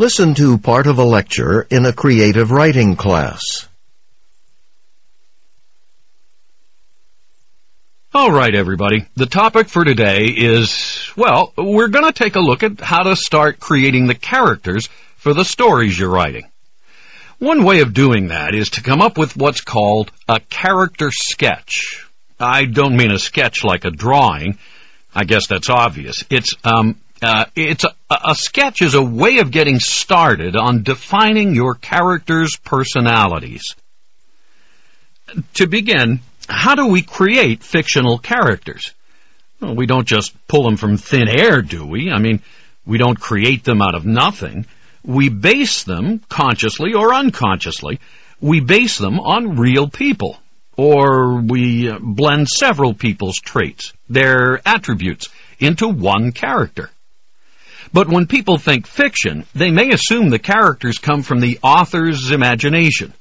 Listen to part of a lecture in a creative writing class. All right, everybody. The topic for today is, well, we're going to take a look at how to start creating the characters for the stories you're writing. One way of doing that is to come up with what's called a character sketch. I don't mean a sketch like a drawing. I guess that's obvious. It's um, uh, it's a, a sketch is a way of getting started on defining your character's personalities. To begin, how do we create fictional characters? Well, we don't just pull them from thin air, do we? I mean, we don't create them out of nothing. We base them, consciously or unconsciously, we base them on real people. Or we blend several people's traits, their attributes, into one character. But when people think fiction, they may assume the characters come from the author's imagination.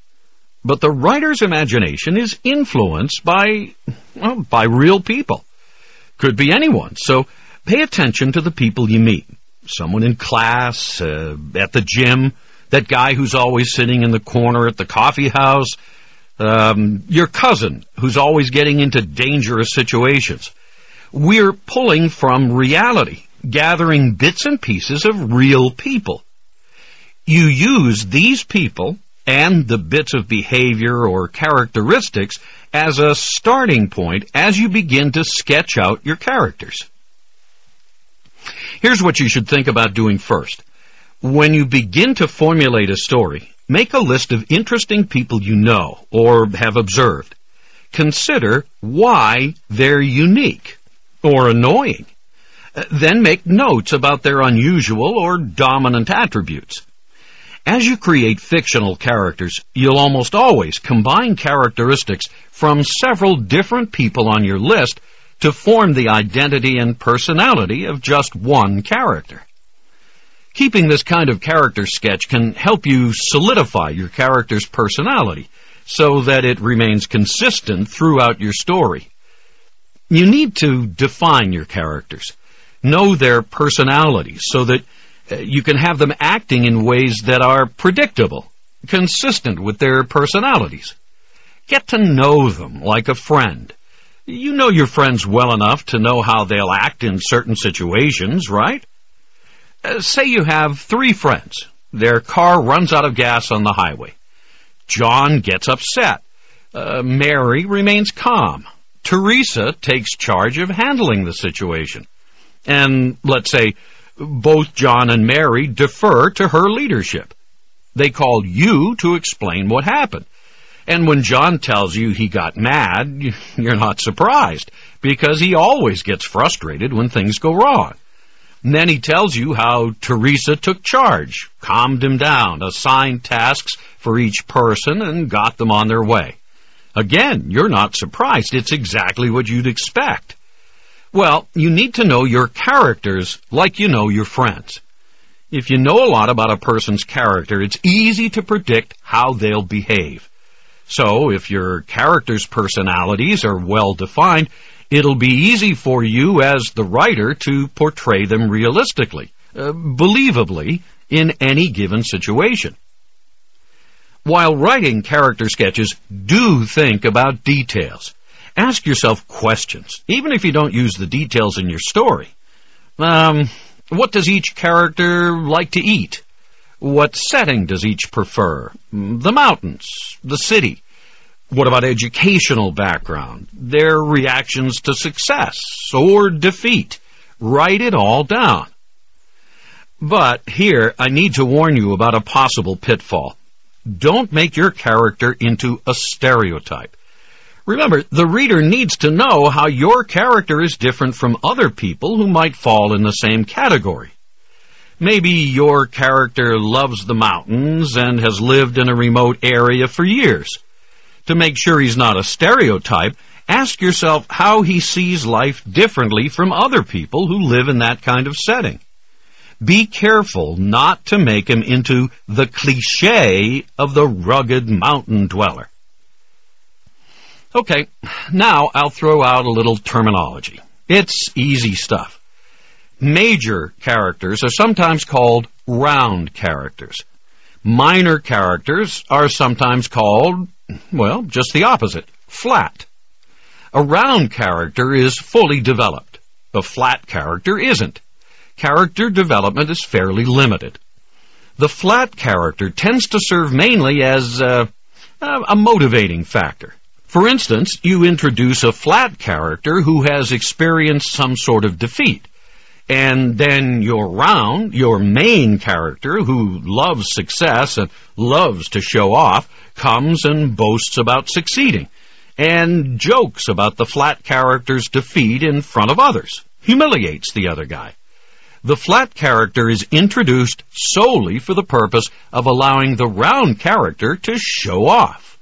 But the writer's imagination is influenced by, well, by real people. Could be anyone. So pay attention to the people you meet. Someone in class, uh, at the gym, that guy who's always sitting in the corner at the coffee house, um, your cousin who's always getting into dangerous situations. We're pulling from reality gathering bits and pieces of real people. You use these people and the bits of behavior or characteristics as a starting point as you begin to sketch out your characters. Here's what you should think about doing first. When you begin to formulate a story, make a list of interesting people you know or have observed. Consider why they're unique or annoying then make notes about their unusual or dominant attributes. As you create fictional characters, you'll almost always combine characteristics from several different people on your list to form the identity and personality of just one character. Keeping this kind of character sketch can help you solidify your character's personality so that it remains consistent throughout your story. You need to define your characters know their personalities so that uh, you can have them acting in ways that are predictable, consistent with their personalities. Get to know them like a friend. You know your friends well enough to know how they'll act in certain situations, right? Uh, say you have three friends. Their car runs out of gas on the highway. John gets upset. Uh, Mary remains calm. Teresa takes charge of handling the situation and let's say both John and Mary defer to her leadership. They call you to explain what happened. And when John tells you he got mad, you're not surprised, because he always gets frustrated when things go wrong. And then he tells you how Teresa took charge, calmed him down, assigned tasks for each person, and got them on their way. Again, you're not surprised. It's exactly what you'd expect. Well, you need to know your characters like you know your friends. If you know a lot about a person's character, it's easy to predict how they'll behave. So, if your character's personalities are well defined, it'll be easy for you as the writer to portray them realistically, uh, believably, in any given situation. While writing character sketches, do think about details. Ask yourself questions, even if you don't use the details in your story. Um, what does each character like to eat? What setting does each prefer? The mountains, the city. What about educational background? Their reactions to success or defeat? Write it all down. But here, I need to warn you about a possible pitfall. Don't make your character into a stereotype. Remember, the reader needs to know how your character is different from other people who might fall in the same category. Maybe your character loves the mountains and has lived in a remote area for years. To make sure he's not a stereotype, ask yourself how he sees life differently from other people who live in that kind of setting. Be careful not to make him into the cliche of the rugged mountain dweller. Okay, now I'll throw out a little terminology. It's easy stuff. Major characters are sometimes called round characters. Minor characters are sometimes called, well, just the opposite, flat. A round character is fully developed. A flat character isn't. Character development is fairly limited. The flat character tends to serve mainly as uh, a motivating factor. For instance, you introduce a flat character who has experienced some sort of defeat. And then your round, your main character, who loves success and loves to show off, comes and boasts about succeeding, and jokes about the flat character's defeat in front of others, humiliates the other guy. The flat character is introduced solely for the purpose of allowing the round character to show off.